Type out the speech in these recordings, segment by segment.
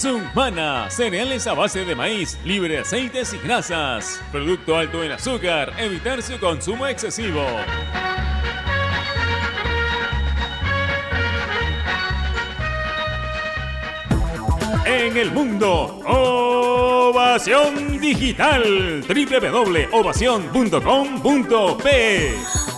Sumana, cereales a base de maíz, libre de aceites y grasas. Producto alto en azúcar, evitar su consumo excesivo. En el mundo, Ovación Digital, www.ovación.com.p.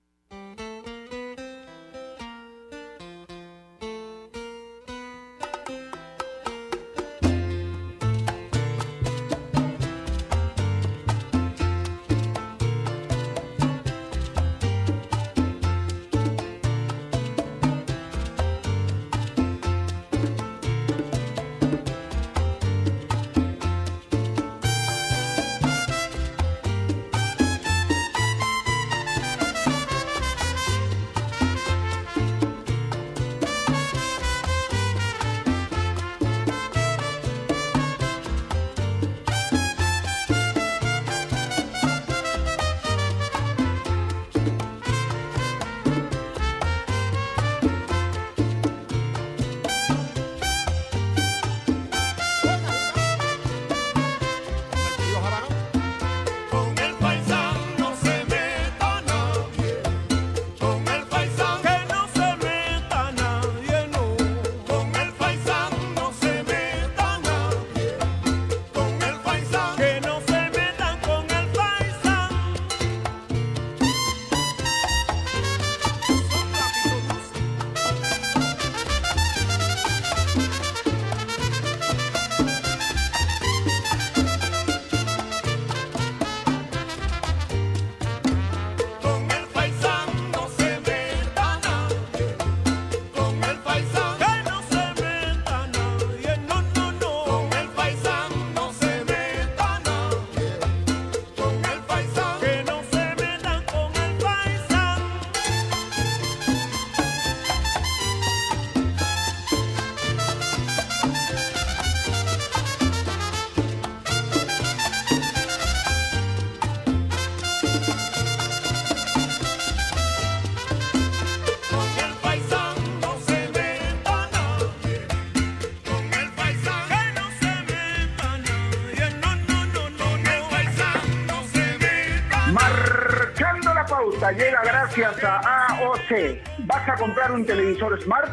Gracias a AOC. ¿Vas a comprar un televisor smart?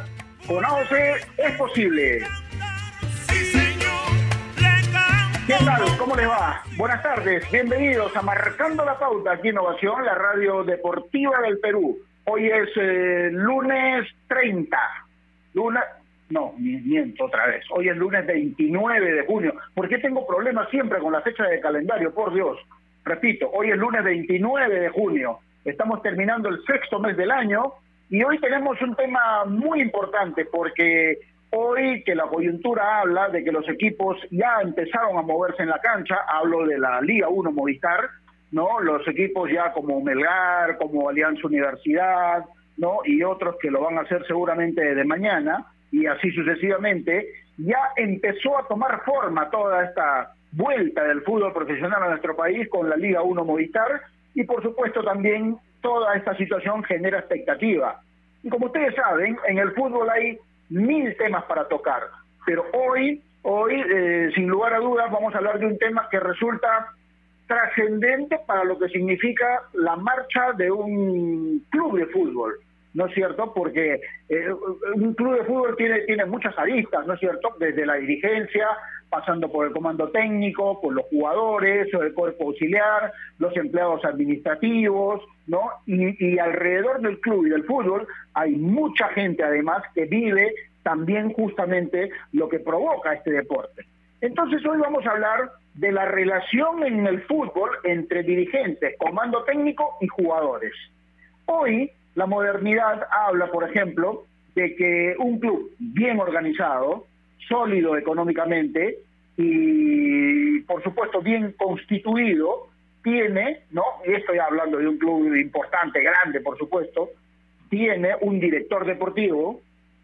Con AOC es posible. ¿Qué tal? ¿Cómo les va? Buenas tardes, bienvenidos a Marcando la Pauta aquí Innovación, la radio deportiva del Perú. Hoy es eh, lunes 30. Luna, no, miento otra vez. Hoy es lunes 29 de junio. ¿Por qué tengo problemas siempre con la fecha de calendario? Por Dios. Repito, hoy es lunes 29 de junio. Estamos terminando el sexto mes del año y hoy tenemos un tema muy importante porque hoy que la coyuntura habla de que los equipos ya empezaron a moverse en la cancha, hablo de la Liga 1 Movistar, ¿no? Los equipos ya como Melgar, como Alianza Universidad, ¿no? Y otros que lo van a hacer seguramente de mañana y así sucesivamente, ya empezó a tomar forma toda esta vuelta del fútbol profesional a nuestro país con la Liga 1 Movistar y por supuesto también toda esta situación genera expectativa. Y como ustedes saben, en el fútbol hay mil temas para tocar, pero hoy, hoy, eh, sin lugar a dudas, vamos a hablar de un tema que resulta trascendente para lo que significa la marcha de un club de fútbol. ¿No es cierto? Porque eh, un club de fútbol tiene, tiene muchas aristas, ¿no es cierto? Desde la dirigencia, pasando por el comando técnico, por los jugadores, el cuerpo auxiliar, los empleados administrativos, ¿no? Y, y alrededor del club y del fútbol hay mucha gente además que vive también justamente lo que provoca este deporte. Entonces hoy vamos a hablar de la relación en el fútbol entre dirigentes, comando técnico y jugadores. Hoy la modernidad habla, por ejemplo, de que un club bien organizado, sólido económicamente y, por supuesto, bien constituido, tiene, ¿no? Y estoy hablando de un club importante, grande, por supuesto, tiene un director deportivo,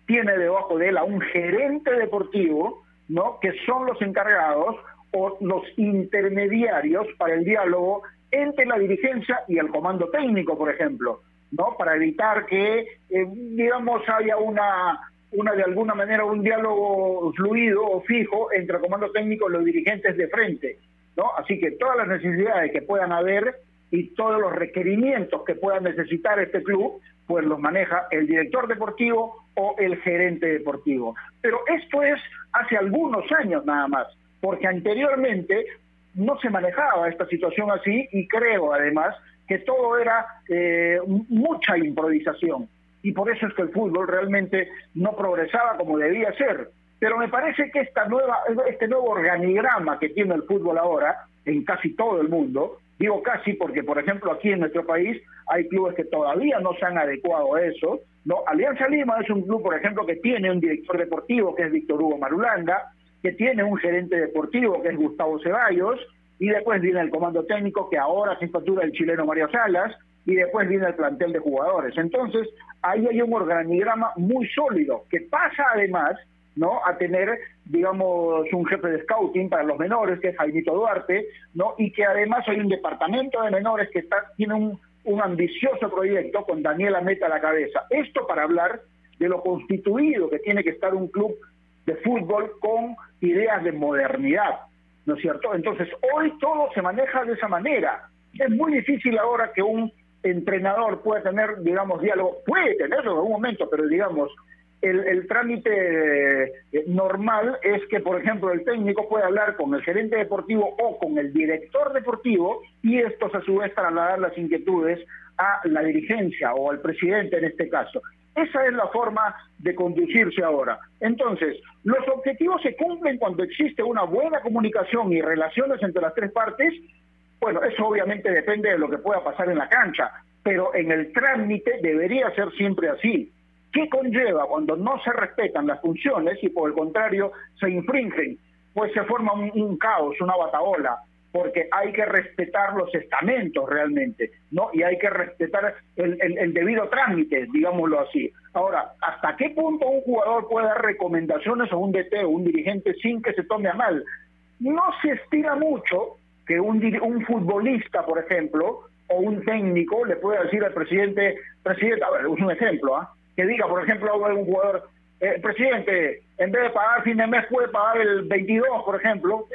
tiene debajo de él a un gerente deportivo, ¿no? Que son los encargados o los intermediarios para el diálogo entre la dirigencia y el comando técnico, por ejemplo, ¿no? Para evitar que, eh, digamos, haya una, una de alguna manera un diálogo fluido o fijo entre el comando técnico y los dirigentes de frente, ¿no? Así que todas las necesidades que puedan haber y todos los requerimientos que pueda necesitar este club, pues los maneja el director deportivo o el gerente deportivo. Pero esto es hace algunos años nada más, porque anteriormente no se manejaba esta situación así y creo además que todo era eh, mucha improvisación y por eso es que el fútbol realmente no progresaba como debía ser. Pero me parece que esta nueva, este nuevo organigrama que tiene el fútbol ahora en casi todo el mundo, digo casi porque por ejemplo aquí en nuestro país hay clubes que todavía no se han adecuado a eso, no Alianza Lima es un club por ejemplo que tiene un director deportivo que es Víctor Hugo Marulanda, que tiene un gerente deportivo que es Gustavo Ceballos, y después viene el comando técnico que ahora se factura el chileno Mario Salas, y después viene el plantel de jugadores. Entonces, ahí hay un organigrama muy sólido, que pasa además ¿no? a tener, digamos, un jefe de scouting para los menores, que es Jaimito Duarte, ¿no? y que además hay un departamento de menores que está, tiene un, un ambicioso proyecto con Daniela Meta a la cabeza. Esto para hablar de lo constituido que tiene que estar un club de fútbol con ideas de modernidad, ¿no es cierto? Entonces, hoy todo se maneja de esa manera. Es muy difícil ahora que un entrenador pueda tener, digamos, diálogo, puede tenerlo en algún momento, pero digamos, el, trámite eh, normal es que, por ejemplo, el técnico puede hablar con el gerente deportivo o con el director deportivo y estos a su vez trasladar las inquietudes a la dirigencia o al presidente en este caso. Esa es la forma de conducirse ahora. Entonces, los objetivos se cumplen cuando existe una buena comunicación y relaciones entre las tres partes. Bueno, eso obviamente depende de lo que pueda pasar en la cancha, pero en el trámite debería ser siempre así. ¿Qué conlleva cuando no se respetan las funciones y por el contrario se infringen? Pues se forma un, caos, una bataola, porque hay que respetar los estamentos realmente, ¿no? Y hay que respetar el, debido trámite, digámoslo así. Ahora, ¿hasta qué punto un jugador puede dar recomendaciones a un DT o un dirigente sin que se tome a mal? No se estira mucho que un, un futbolista, por ejemplo, o un técnico le pueda decir al presidente, presidente, a ver, un ejemplo, ¿ah? que diga, por ejemplo, a un jugador, eh, presidente, en vez de pagar fin de mes puede pagar el 22, por ejemplo,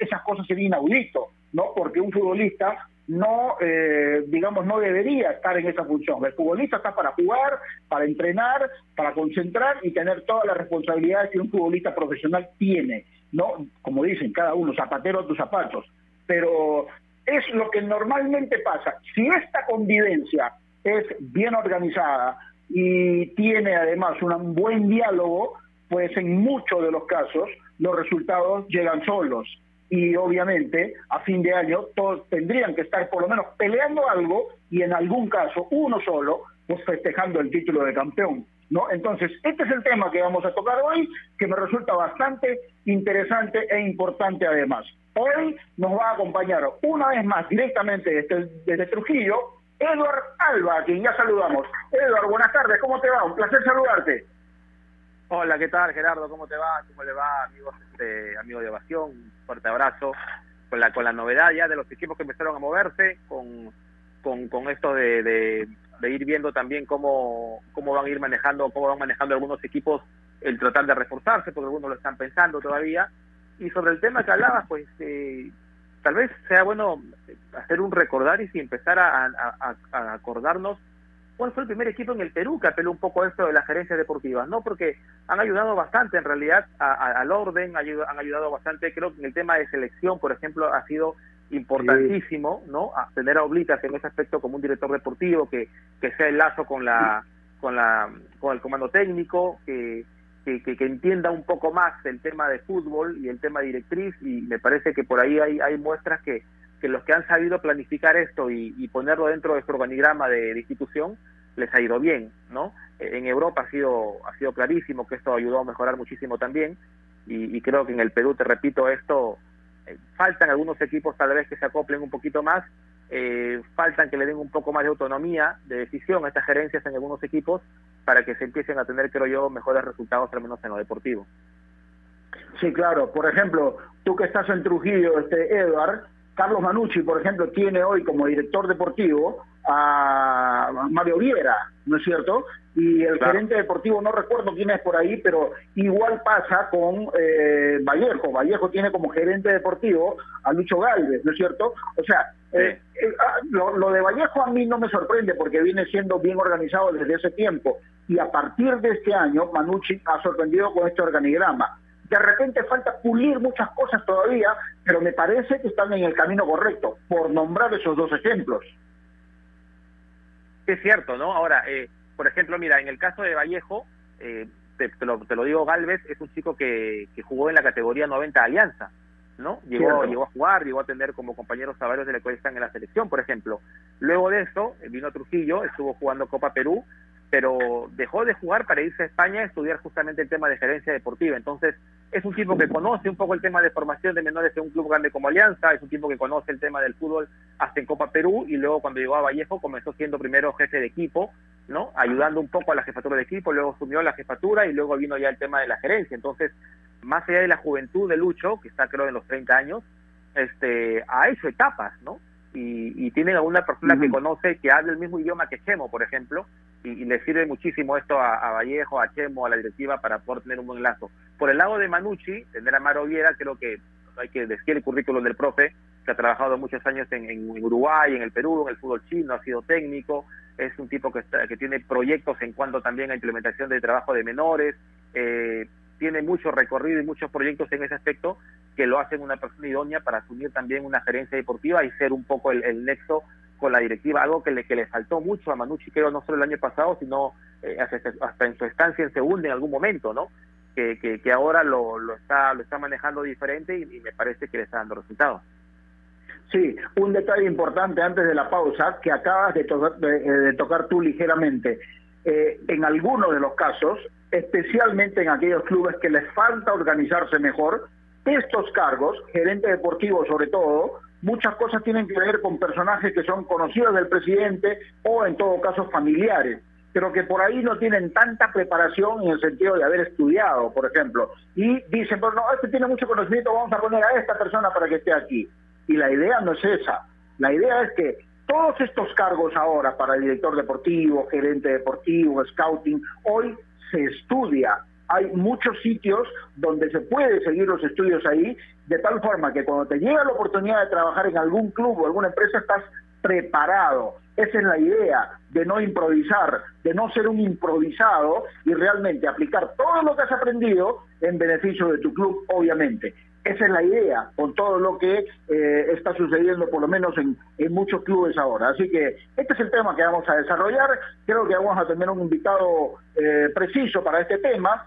esas cosas serían inaudito, ¿no? Porque un futbolista no, eh, digamos, no debería estar en esa función. El futbolista está para jugar, para entrenar, para concentrar y tener todas las responsabilidades que un futbolista profesional tiene, ¿no? Como dicen, cada uno, zapatero a tus zapatos. Pero es lo que normalmente pasa. Si esta convivencia es bien organizada, y tiene además un buen diálogo, pues en muchos de los casos los resultados llegan solos. Y obviamente a fin de año todos tendrían que estar por lo menos peleando algo y en algún caso uno solo, pues festejando el título de campeón. ¿No? Entonces, este es el tema que vamos a tocar hoy, que me resulta bastante interesante e importante además. Hoy nos va a acompañar una vez más directamente desde, desde Trujillo Eduard Alba, a quien ya saludamos. Eduard, buenas tardes, ¿cómo te va? Un placer saludarte. Hola, ¿qué tal Gerardo? ¿Cómo te va? ¿Cómo le va, amigos, este, amigo de Evasión? Un fuerte abrazo. Con la, con la novedad ya de los equipos que empezaron a moverse, con, con, esto de, de, ir viendo también cómo, cómo van a ir manejando, cómo van manejando algunos equipos el tratar de reforzarse, porque algunos lo están pensando todavía. Y sobre el tema que hablabas, pues eh, tal vez sea bueno hacer un recordar y si empezar a, acordarnos cuál fue el primer equipo en el Perú que apeló un poco a esto de las gerencias deportivas, ¿no? Porque han ayudado bastante en realidad al orden, han ayudado bastante, creo que en el tema de selección, por ejemplo, ha sido importantísimo, ¿no? A tener a Oblitas en ese aspecto como un director deportivo que, que sea el lazo con la, con la, con el comando técnico, que que, entienda un poco más el tema de fútbol y el tema directriz y me parece que por ahí hay, muestras que, que los que han sabido planificar esto y, ponerlo dentro de su organigrama de, institución les ha ido bien, ¿no? En Europa ha sido, ha sido clarísimo que esto ayudó a mejorar muchísimo también y, creo que en el Perú, te repito, esto, eh, faltan algunos equipos tal vez que se acoplen un poquito más, eh, faltan que le den un poco más de autonomía de decisión a estas gerencias en algunos equipos para que se empiecen a tener, creo yo, mejores resultados, al menos en lo deportivo. Sí, claro. Por ejemplo, tú que estás en Trujillo, este Edward, Carlos Manucci, por ejemplo, tiene hoy como director deportivo a Mario Viera, ¿no es cierto? Y el gerente deportivo, no recuerdo quién es por ahí, pero igual pasa con eh, Vallejo. Vallejo tiene como gerente deportivo a Lucho Galvez, ¿no es cierto? O sea, eh, eh, ah, lo, lo de Vallejo a mí no me sorprende porque viene siendo bien organizado desde ese tiempo. Y a partir de este año, Manucci ha sorprendido con este organigrama de repente falta pulir muchas cosas todavía, pero me parece que están en el camino correcto, por nombrar esos dos ejemplos. Es cierto, ¿no? Ahora, eh, por ejemplo, mira, en el caso de Vallejo, eh, te, lo, digo, Galvez es un chico que, jugó en la categoría 90 Alianza, ¿no? Llegó, llegó a jugar, llegó a tener como compañeros varios de la cual están en la selección, por ejemplo. Luego de eso, vino Trujillo, estuvo jugando Copa Perú, pero dejó de jugar para irse a España a estudiar justamente el tema de gerencia deportiva. Entonces, es un tipo que conoce un poco el tema de formación de menores en un club grande como Alianza, es un tipo que conoce el tema del fútbol hasta en Copa Perú y luego cuando llegó a Vallejo comenzó siendo primero jefe de equipo, ¿no? Ayudando un poco a la jefatura de equipo, luego asumió la jefatura y luego vino ya el tema de la gerencia. Entonces, más allá de la juventud de Lucho, que está creo en los 30 años, este, ha hecho etapas, ¿no? Y, y tiene alguna persona que conoce, que habla el mismo idioma que Chemo, por ejemplo, y, le sirve muchísimo esto a, Vallejo, a Chemo, a la directiva para poder tener un buen lazo. Por el lado de Manucci, tener a Maro Viera, creo que hay que decir el currículum del profe, que ha trabajado muchos años en, Uruguay, en el Perú, en el fútbol chino, ha sido técnico, es un tipo que, que tiene proyectos en cuanto también a implementación de trabajo de menores, eh, tiene mucho recorrido y muchos proyectos en ese aspecto que lo hacen una persona idónea para asumir también una gerencia deportiva y ser un poco el nexo con la directiva, algo que le, que le faltó mucho a Manucci, creo, no solo el año pasado, sino eh, hasta, en su estancia en segunda en algún momento, ¿no? Que, que, ahora lo, lo, está, lo está manejando diferente y, me parece que le está dando resultados. Sí, un detalle importante antes de la pausa que acabas de, eh, de, tocar tú ligeramente. Eh, en algunos de los casos, especialmente en aquellos clubes que les falta organizarse mejor, estos cargos, gerente deportivo sobre todo, muchas cosas tienen que ver con personajes que son conocidos del presidente o en todo caso familiares, pero que por ahí no tienen tanta preparación en el sentido de haber estudiado, por ejemplo, y dicen, bueno, no, este tiene mucho conocimiento, vamos a poner a esta persona para que esté aquí. Y la idea no es esa, la idea es que todos estos cargos ahora para el director deportivo, gerente deportivo, scouting, hoy se estudia hay muchos sitios donde se puede seguir los estudios ahí, de tal forma que cuando te llega la oportunidad de trabajar en algún club o alguna empresa estás preparado. Esa es la idea de no improvisar, de no ser un improvisado y realmente aplicar todo lo que has aprendido en beneficio de tu club, obviamente. Esa es la idea con todo lo que eh, está sucediendo, por lo menos en, muchos clubes ahora. Así que este es el tema que vamos a desarrollar. Creo que vamos a tener un invitado eh, preciso para este tema,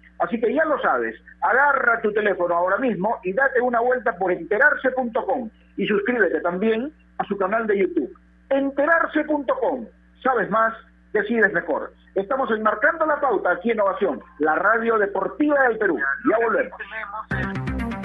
Así que ya lo sabes, agarra tu teléfono ahora mismo y date una vuelta por enterarse.com y suscríbete también a su canal de YouTube. Enterarse.com. Sabes más, decides mejor. Estamos enmarcando la pauta aquí en Innovación, la radio deportiva del Perú. Ya volvemos.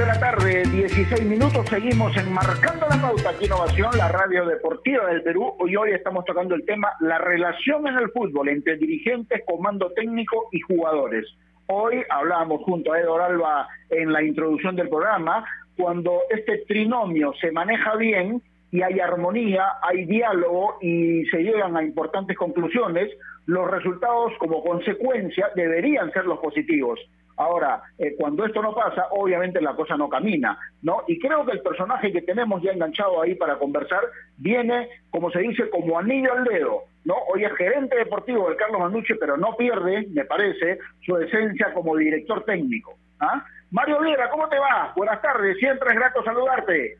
De la tarde, 16 minutos, seguimos enmarcando la pauta aquí Innovación, la radio deportiva del Perú. Hoy hoy estamos tocando el tema la relación en el fútbol entre dirigentes, comando técnico y jugadores. Hoy hablábamos junto a Eduardo Alba en la introducción del programa, cuando este trinomio se maneja bien y hay armonía, hay diálogo y se llegan a importantes conclusiones, los resultados como consecuencia deberían ser los positivos. Ahora, eh, cuando esto no pasa, obviamente la cosa no camina, ¿no? Y creo que el personaje que tenemos ya enganchado ahí para conversar viene, como se dice, como anillo al dedo, ¿no? Hoy es gerente deportivo del Carlos Manucci, pero no pierde, me parece, su esencia como director técnico. ¿ah? Mario Viera, ¿cómo te va? Buenas tardes, siempre es grato saludarte.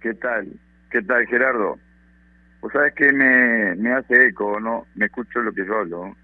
¿Qué tal? ¿Qué tal, Gerardo? Pues sabes que me, me hace eco, ¿no? Me escucho lo que yo hablo.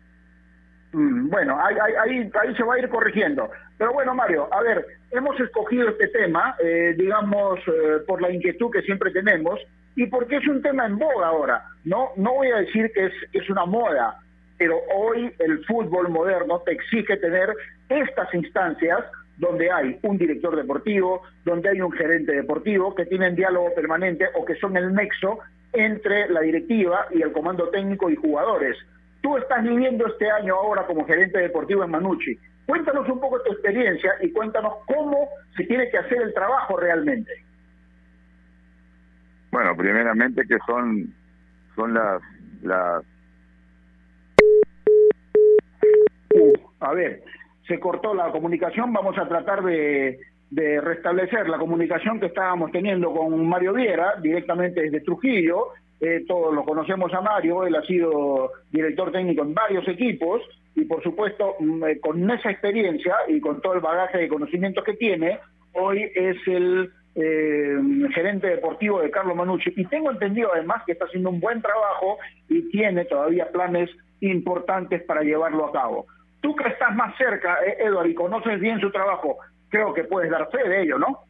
Bueno, ahí, ahí, ahí, se va a ir corrigiendo. Pero bueno, Mario, a ver, hemos escogido este tema, eh, digamos, eh, por la inquietud que siempre tenemos y porque es un tema en boga ahora. No, no voy a decir que es, es una moda, pero hoy el fútbol moderno te exige tener estas instancias donde hay un director deportivo, donde hay un gerente deportivo, que tienen diálogo permanente o que son el nexo entre la directiva y el comando técnico y jugadores. Tú estás viviendo este año ahora como gerente deportivo en Manucci. Cuéntanos un poco tu experiencia y cuéntanos cómo se tiene que hacer el trabajo realmente. Bueno, primeramente que son son las las uh, a ver, se cortó la comunicación, vamos a tratar de, de restablecer la comunicación que estábamos teniendo con Mario Viera directamente desde Trujillo eh, todos lo conocemos a Mario, él ha sido director técnico en varios equipos y por supuesto mm, eh, con esa experiencia y con todo el bagaje de conocimientos que tiene, hoy es el eh, gerente deportivo de Carlos Manucci y tengo entendido además que está haciendo un buen trabajo y tiene todavía planes importantes para llevarlo a cabo. Tú que estás más cerca, Eduardo, y conoces bien su trabajo, creo que puedes dar fe de ello, ¿no?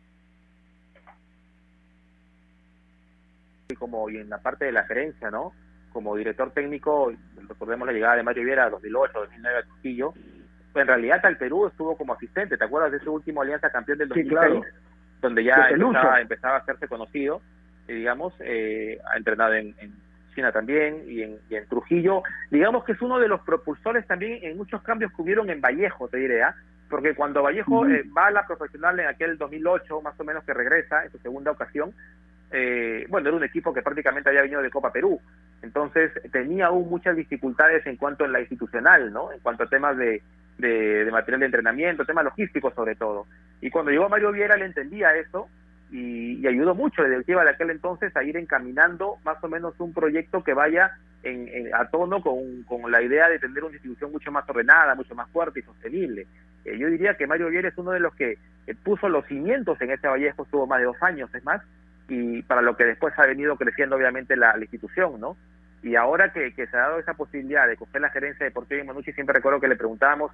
Como y en la parte de la gerencia, ¿no? Como director técnico, recordemos la llegada de Mario Viera 2008, 2009 a Trujillo, en realidad al Perú estuvo como asistente, ¿te acuerdas de ese último Alianza Campeón del 2006? Donde ya empezaba, a hacerse conocido, y digamos, eh, ha entrenado en, China también y en, y en, Trujillo. Digamos que es uno de los propulsores también en muchos cambios que hubieron en Vallejo, te diré, ¿ah? porque cuando Vallejo eh, va a la profesional en aquel 2008, más o menos que regresa en su segunda ocasión, eh, bueno, era un equipo que prácticamente había venido de Copa Perú, entonces tenía aún muchas dificultades en cuanto a la institucional, ¿no? En cuanto a temas de, de, material de entrenamiento, temas logísticos sobre todo. Y cuando llegó Mario Viera, le entendía eso y, ayudó mucho la directiva de aquel entonces a ir encaminando más o menos un proyecto que vaya en, a tono con, la idea de tener una institución mucho más ordenada, mucho más fuerte y sostenible. Eh, yo diría que Mario Viera es uno de los que puso los cimientos en este Vallejo, estuvo más de dos años, es más, y para lo que después ha venido creciendo obviamente la, institución, ¿no? Y ahora que, se ha dado esa posibilidad de coger la gerencia deportiva de Manucci, siempre recuerdo que le preguntábamos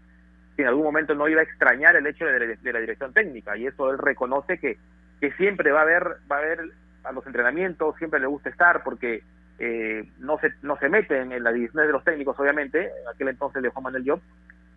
si en algún momento no iba a extrañar el hecho de, la dirección técnica, y eso él reconoce que, que siempre va a haber, va a haber a los entrenamientos, siempre le gusta estar, porque eh, no se no se mete en, la división de los técnicos, obviamente, en aquel entonces de Juan Manuel Job,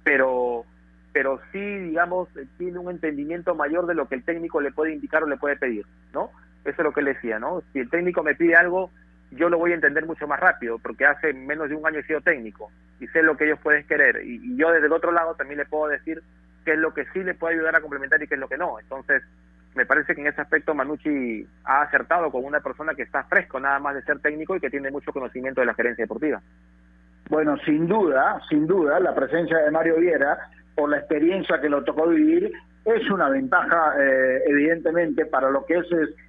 pero pero sí, digamos, tiene un entendimiento mayor de lo que el técnico le puede indicar o le puede pedir, ¿no? Eso es lo que él decía, ¿no? Si el técnico me pide algo, yo lo voy a entender mucho más rápido, porque hace menos de un año he sido técnico y sé lo que ellos pueden querer. Y, yo desde el otro lado también le puedo decir qué es lo que sí le puede ayudar a complementar y qué es lo que no. Entonces, me parece que en ese aspecto Manucci ha acertado con una persona que está fresco nada más de ser técnico y que tiene mucho conocimiento de la gerencia deportiva. Bueno, sin duda, sin duda, la presencia de Mario Viera, por la experiencia que lo tocó vivir, es una ventaja, eh, evidentemente, para lo que es,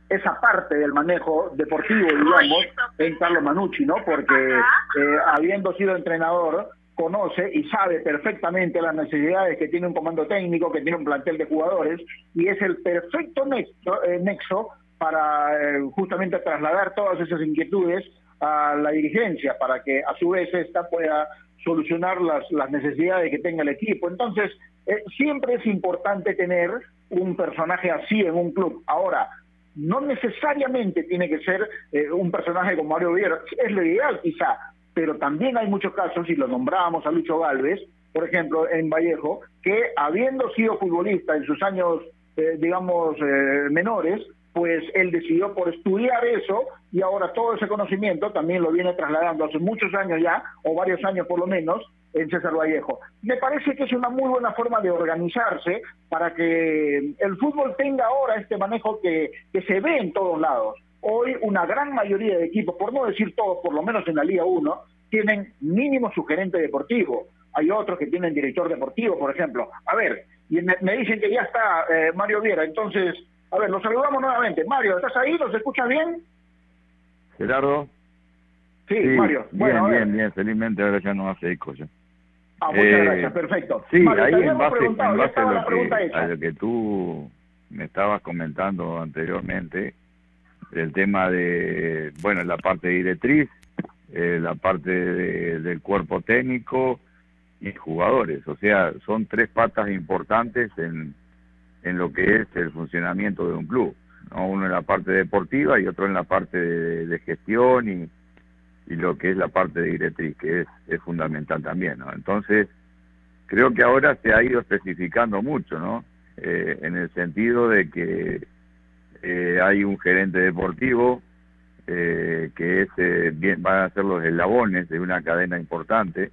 esa parte del manejo deportivo, digamos, en Carlos Manucci, ¿no? Porque eh, habiendo sido entrenador, conoce y sabe perfectamente las necesidades que tiene un comando técnico, que tiene un plantel de jugadores, y es el perfecto nexo, eh, nexo para eh, justamente trasladar todas esas inquietudes a la dirigencia para que a su vez esta pueda solucionar las, las necesidades que tenga el equipo. Entonces, eh, siempre es importante tener un personaje así en un club. Ahora, no necesariamente tiene que ser eh, un personaje como Mario Viera, es lo ideal quizá, pero también hay muchos casos, y lo nombrábamos a Lucho Galvez, por ejemplo, en Vallejo, que habiendo sido futbolista en sus años, eh, digamos, menores, pues él decidió por estudiar eso y ahora todo ese conocimiento también lo viene trasladando hace muchos años ya, o varios años por lo menos, en César Vallejo. Me parece que es una muy buena forma de organizarse para que el fútbol tenga ahora este manejo que, que se ve en todos lados. Hoy una gran mayoría de equipos, por no decir todos, por lo menos en la Liga 1, tienen mínimo su gerente deportivo. Hay otros que tienen director deportivo, por ejemplo. A ver, y me, dicen que ya está eh, Mario Viera, entonces a ver, los saludamos nuevamente. Mario, ¿estás ahí? ¿Nos escuchas bien? Gerardo. Sí, Mario. Bien, bien, bien. Felizmente ahora ya no hace eco ya. Ah, muchas eh, gracias, perfecto. Sí, ahí en base, en base a, lo que, a lo que tú me estabas comentando anteriormente, el tema de, bueno, la parte directriz, eh, la parte del cuerpo técnico y jugadores. O sea, son tres patas importantes en, en lo que es el funcionamiento de un club. Uno en la parte deportiva y otro en la parte de, gestión y, y, lo que es la parte de directriz, que es, es fundamental también. ¿no? Entonces, creo que ahora se ha ido especificando mucho, ¿no? Eh, en el sentido de que eh, hay un gerente deportivo eh, que es, bien, van a ser los eslabones de una cadena importante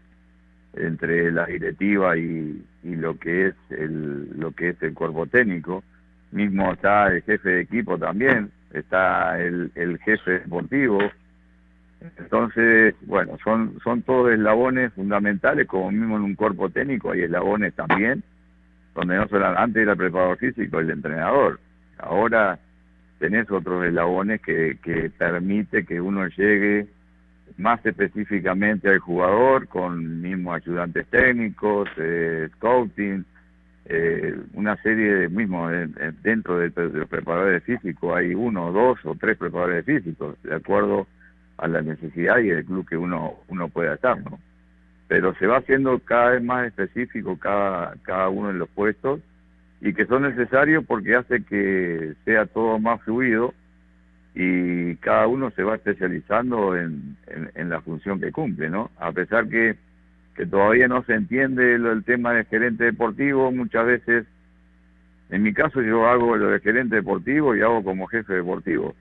entre la directiva y, y lo que es el lo que es el cuerpo técnico mismo está el jefe de equipo también está el, el jefe deportivo entonces bueno son son todos eslabones fundamentales como mismo en un cuerpo técnico hay eslabones también donde no solo antes era el preparador físico el entrenador ahora tenés otros eslabones que que permite que uno llegue más específicamente al jugador con mismos ayudantes técnicos, eh, scouting, eh, una serie de mismos dentro de, los preparadores físicos hay uno, dos o tres preparadores físicos de acuerdo a la necesidad y el club que uno uno pueda estar, ¿no? Pero se va haciendo cada vez más específico cada cada uno de los puestos y que son necesarios porque hace que sea todo más fluido y cada uno se va especializando en, en, la función que cumple, ¿no? A pesar que, que todavía no se entiende el, tema del gerente deportivo, muchas veces, en mi caso yo hago lo de gerente deportivo y hago como jefe deportivo,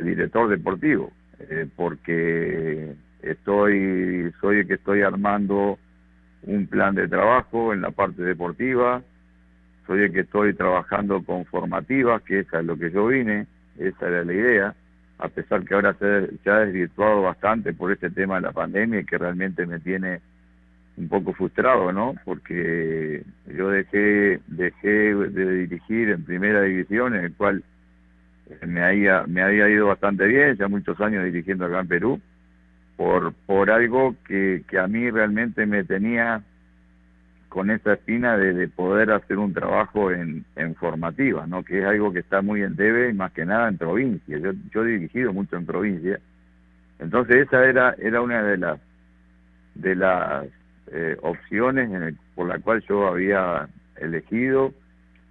director deportivo, eh, porque estoy, soy el que estoy armando un plan de trabajo en la parte deportiva, soy el que estoy trabajando con formativas, que es a lo que yo vine, esa era la idea, a pesar que ahora se, ha desvirtuado bastante por este tema de la pandemia y que realmente me tiene un poco frustrado, ¿no? Porque yo dejé dejé de dirigir en primera división, en el cual me había me había ido bastante bien, ya muchos años dirigiendo acá en Perú, por por algo que, que a mí realmente me tenía con esa espina de, poder hacer un trabajo en, en, formativa, ¿no? que es algo que está muy en debe y más que nada en provincia. Yo, yo he dirigido mucho en provincia, entonces esa era era una de las de las eh, opciones en por la cual yo había elegido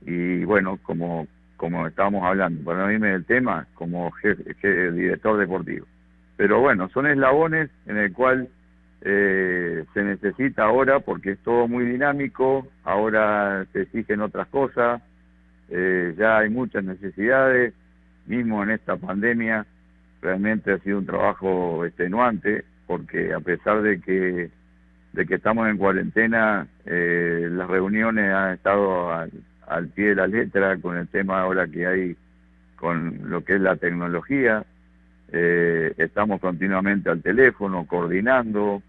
y bueno como como estábamos hablando para no irme del tema como jefe, director deportivo. Pero bueno son eslabones en el cual eh, se necesita ahora porque es todo muy dinámico, ahora se exigen otras cosas, eh, ya hay muchas necesidades, mismo en esta pandemia realmente ha sido un trabajo extenuante porque a pesar de que de que estamos en cuarentena, eh, las reuniones han estado al, al pie de la letra con el tema ahora que hay con lo que es la tecnología, eh, estamos continuamente al teléfono, coordinando,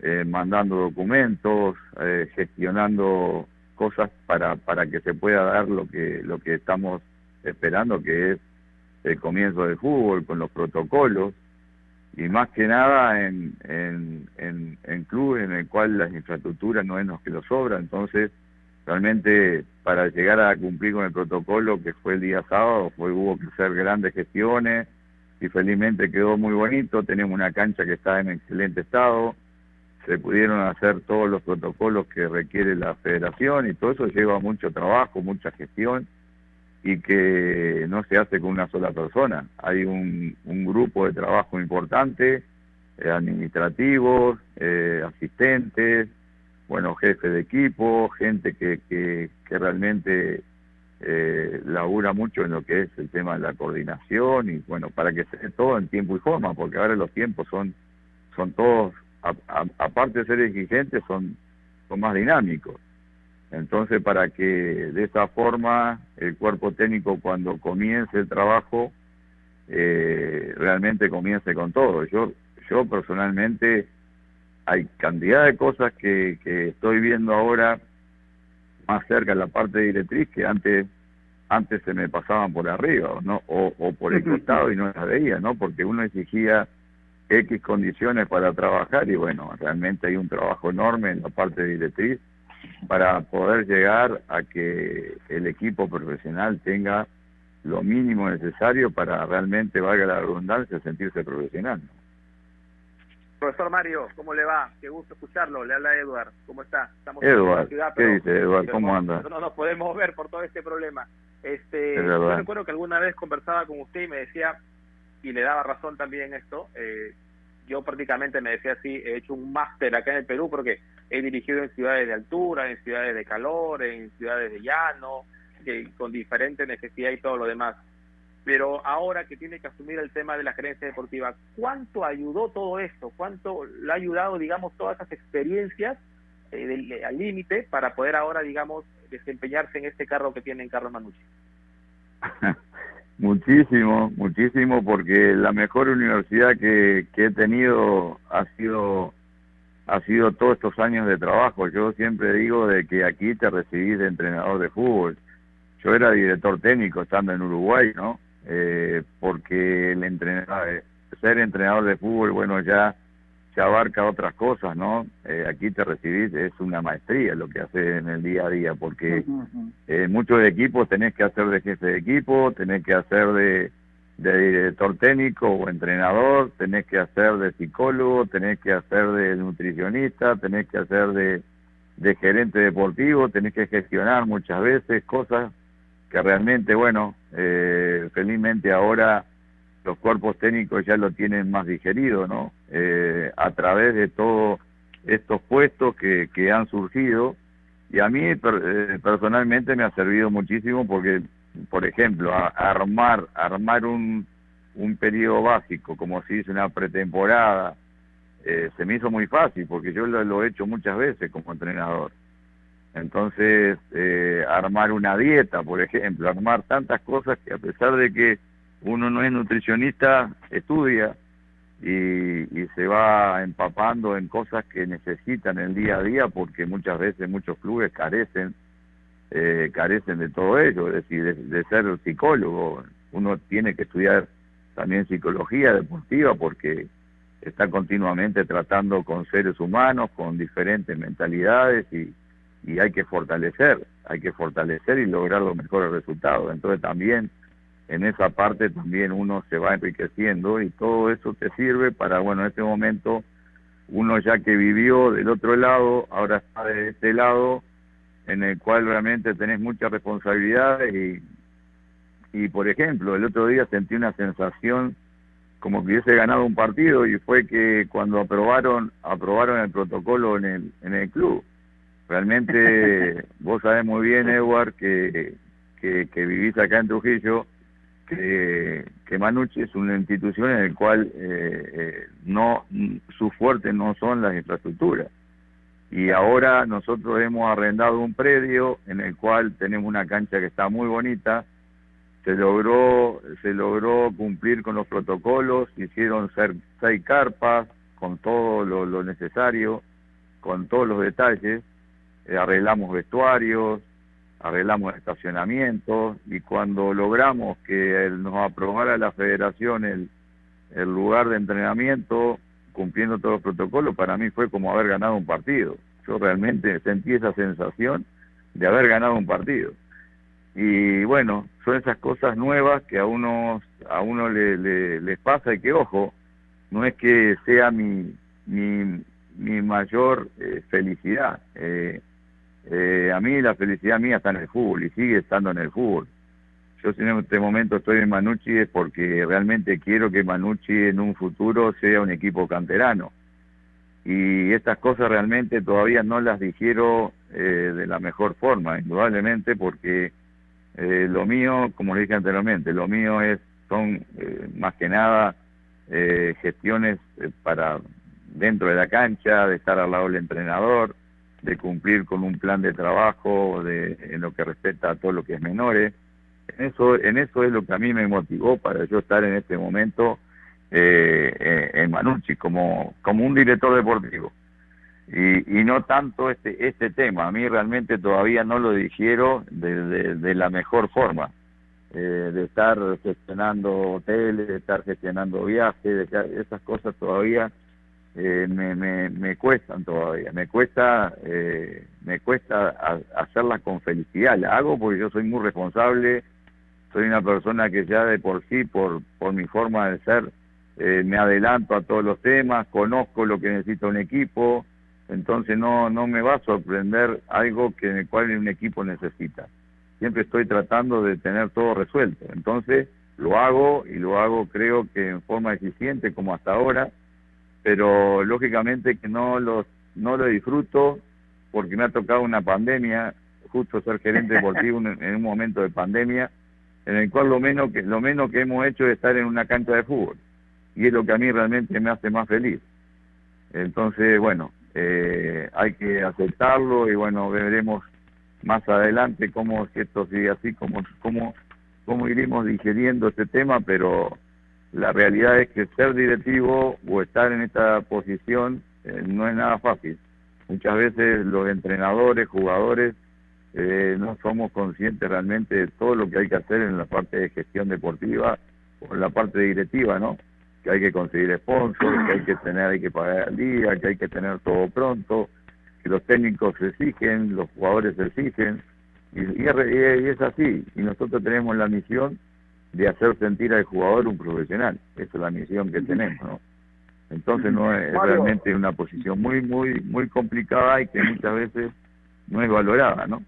eh, mandando documentos, eh, gestionando cosas para, para que se pueda dar lo que, lo que estamos esperando, que es el comienzo del fútbol, con los protocolos, y más que nada en, en, en, clubes en el cual las infraestructuras no es lo que lo sobra, entonces realmente para llegar a cumplir con el protocolo que fue el día sábado, fue, hubo que hacer grandes gestiones y felizmente quedó muy bonito, tenemos una cancha que está en excelente estado, se pudieron hacer todos los protocolos que requiere la federación y todo eso lleva mucho trabajo, mucha gestión y que no se hace con una sola persona. Hay un, grupo de trabajo importante, eh, administrativos, eh, asistentes, bueno, jefes de equipo, gente que, que, realmente eh, labura mucho en lo que es el tema de la coordinación y bueno, para que se todo en tiempo y forma, porque ahora los tiempos son, son todos aparte de ser exigentes, son, son más dinámicos. Entonces, para que de esa forma el cuerpo técnico cuando comience el trabajo, eh, realmente comience con todo. Yo, yo personalmente, hay cantidad de cosas que, que estoy viendo ahora más cerca en la parte directriz que antes antes se me pasaban por arriba no o, o por el costado y no las veía no porque uno exigía X condiciones para trabajar y bueno, realmente hay un trabajo enorme en la parte directriz para poder llegar a que el equipo profesional tenga lo mínimo necesario para realmente, valga la redundancia, sentirse profesional. Profesor Mario, ¿cómo le va? Qué gusto escucharlo. Le habla Eduard. ¿Cómo está? Estamos Eduard, ciudad, ¿qué dice Eduard? ¿Cómo anda? No nos podemos ver por todo este problema. Este, yo recuerdo que alguna vez conversaba con usted y me decía y le daba razón también esto. Eh, yo prácticamente me decía así, he hecho un máster acá en el Perú porque he dirigido en ciudades de altura, en ciudades de calor, en ciudades de llano, que, con diferentes necesidades y todo lo demás. Pero ahora que tiene que asumir el tema de la gerencia deportiva, ¿cuánto ayudó todo esto? ¿Cuánto le ha ayudado, digamos, todas esas experiencias eh, al límite para poder ahora, digamos, desempeñarse en este carro que tiene en Carlos Manucci? Muchísimo, muchísimo, porque la mejor universidad que, que he tenido ha sido ha sido todos estos años de trabajo. Yo siempre digo de que aquí te recibís de entrenador de fútbol. Yo era director técnico estando en Uruguay, ¿no? Eh, porque el entrenador, eh, ser entrenador de fútbol, bueno, ya se abarca otras cosas, ¿no? Eh, aquí te recibís, es una maestría lo que haces en el día a día, porque eh, muchos equipos tenés que hacer de jefe de equipo, tenés que hacer de, director técnico o entrenador, tenés que hacer de psicólogo, tenés que hacer de nutricionista, tenés que hacer de, de gerente deportivo, tenés que gestionar muchas veces cosas que realmente, bueno, eh, felizmente ahora los cuerpos técnicos ya lo tienen más digerido, ¿no? Eh, a través de todos estos puestos que, que han surgido y a mí eh, personalmente me ha servido muchísimo porque, por ejemplo, armar armar un, un periodo básico, como si dice una pretemporada, eh, se me hizo muy fácil porque yo lo, lo, he hecho muchas veces como entrenador. Entonces, armar una dieta, por ejemplo, armar tantas cosas que a pesar de que uno no es nutricionista, estudia y, se va empapando en cosas que necesitan el día a día porque muchas veces muchos clubes carecen eh, carecen de todo ello, es decir, de, ser psicólogo. Uno tiene que estudiar también psicología deportiva porque está continuamente tratando con seres humanos, con diferentes mentalidades y, y hay que fortalecer, hay que fortalecer y lograr los mejores resultados. Entonces también en esa parte también uno se va enriqueciendo y todo eso te sirve para, bueno, en este momento uno ya que vivió del otro lado, ahora está de este lado, en el cual realmente tenés muchas responsabilidades y, y por ejemplo, el otro día sentí una sensación como que hubiese ganado un partido y fue que cuando aprobaron aprobaron el protocolo en el en el club realmente vos sabés muy bien Edward que, que, que vivís acá en Trujillo que, que Manucci es una institución en la cual eh, eh, no su fuerte no son las infraestructuras. Y ahora nosotros hemos arrendado un predio en el cual tenemos una cancha que está muy bonita. Se logró se logró cumplir con los protocolos hicieron ser seis carpas con todo lo, necesario con todos los detalles eh, arreglamos vestuarios arreglamos estacionamientos y cuando logramos que nos aprobara la federación el, el lugar de entrenamiento cumpliendo todos los protocolos, para mí fue como haber ganado un partido. Yo realmente sentí esa sensación de haber ganado un partido. Y bueno, son esas cosas nuevas que a uno, a uno le, les pasa y que, ojo, no es que sea mi, mi, mi mayor eh, felicidad. Eh, eh, a mí la felicidad mía está en el fútbol y sigue estando en el fútbol. Yo en este momento estoy en Manucci es porque realmente quiero que Manucci en un futuro sea un equipo canterano. Y estas cosas realmente todavía no las dijeron de la mejor forma, indudablemente porque lo mío, como le dije anteriormente, lo mío es son más que nada gestiones para dentro de la cancha, de estar al lado del entrenador, de cumplir con un plan de trabajo de, en lo que respecta a todo lo que es menores. En eso, en eso es lo que a mí me motivó para yo estar en este momento eh, en Manucci como, como un director deportivo. Y, y no tanto este, este tema, a mí realmente todavía no lo dijeron de, de, la mejor forma. Eh, de estar gestionando hoteles, de estar gestionando viajes, de esas cosas todavía eh, me, me, me, cuestan todavía, me cuesta, eh, me cuesta hacerlas con felicidad, la hago porque yo soy muy responsable, soy una persona que ya de por sí, por, por mi forma de ser, eh, me adelanto a todos los temas, conozco lo que necesita un equipo, entonces no, no me va a sorprender algo que en el cual un equipo necesita. Siempre estoy tratando de tener todo resuelto, entonces lo hago y lo hago creo que en forma eficiente como hasta ahora, pero lógicamente que no lo, no lo disfruto porque me ha tocado una pandemia, justo ser gerente deportivo en un momento de pandemia, en el cual lo menos que lo menos que hemos hecho es estar en una cancha de fútbol y es lo que a mí realmente me hace más feliz. Entonces, bueno, eh, hay que aceptarlo y bueno, veremos más adelante cómo si esto sigue así, cómo, cómo, cómo iremos digeriendo este tema, pero la realidad es que ser directivo o estar en esta posición eh, no es nada fácil. Muchas veces los entrenadores, jugadores, eh, no somos conscientes realmente de todo lo que hay que hacer en la parte de gestión deportiva o en la parte directiva, ¿no? Que hay que conseguir sponsors, que hay que tener, hay que pagar al día, que hay que tener todo pronto, que los técnicos se exigen, los jugadores se exigen, y, y es así. Y nosotros tenemos la misión de hacer sentir al jugador un profesional. Esa es la misión que tenemos, ¿no? Entonces no es realmente una posición muy, muy, muy complicada y que muchas veces no es valorada, ¿no?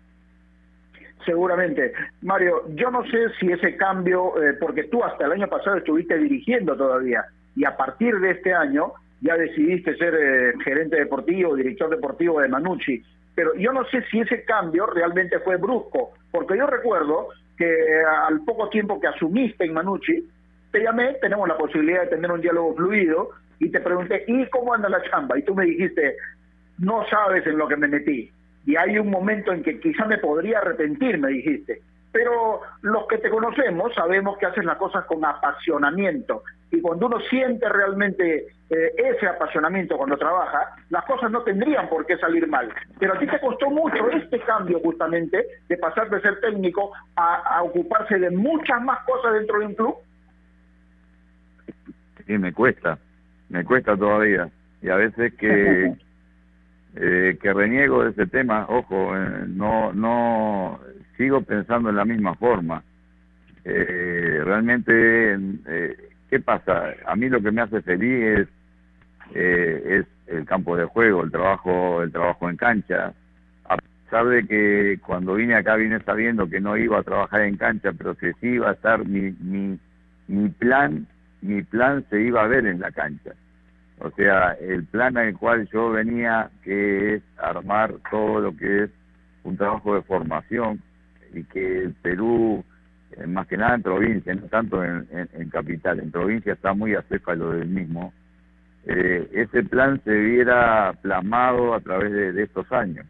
Seguramente. Mario, yo no sé si ese cambio, eh, porque tú hasta el año pasado estuviste dirigiendo todavía, y a partir de este año ya decidiste ser eh, gerente deportivo, director deportivo de Manucci, pero yo no sé si ese cambio realmente fue brusco, porque yo recuerdo que al poco tiempo que asumiste en Manucci, te llamé, tenemos la posibilidad de tener un diálogo fluido, y te pregunté, ¿y cómo anda la chamba? Y tú me dijiste, no sabes en lo que me metí. Y hay un momento en que quizá me podría arrepentir, me dijiste. Pero los que te conocemos sabemos que haces las cosas con apasionamiento. Y cuando uno siente realmente eh, ese apasionamiento cuando trabaja, las cosas no tendrían por qué salir mal. Pero a ti te costó mucho este cambio justamente de pasar de ser técnico a, ocuparse de muchas más cosas dentro de un club. Sí, me cuesta, me cuesta todavía. Y a veces que, eh, que reniego de ese tema, ojo, eh, no, no sigo pensando en la misma forma. realmente ¿Qué pasa? A mí lo que me hace feliz es, eh, es el campo de juego, el trabajo, el trabajo en cancha. A pesar de que cuando vine acá vine sabiendo que no iba a trabajar en cancha, pero que sí iba a estar mi, mi, mi plan, mi plan se iba a ver en la cancha. O sea, el plan al cual yo venía, que es armar todo lo que es un trabajo de formación y que el Perú más que nada en provincia, no tanto en, capital, en provincia está muy acéfalo del mismo, eh, ese plan se viera plasmado a través de, estos años.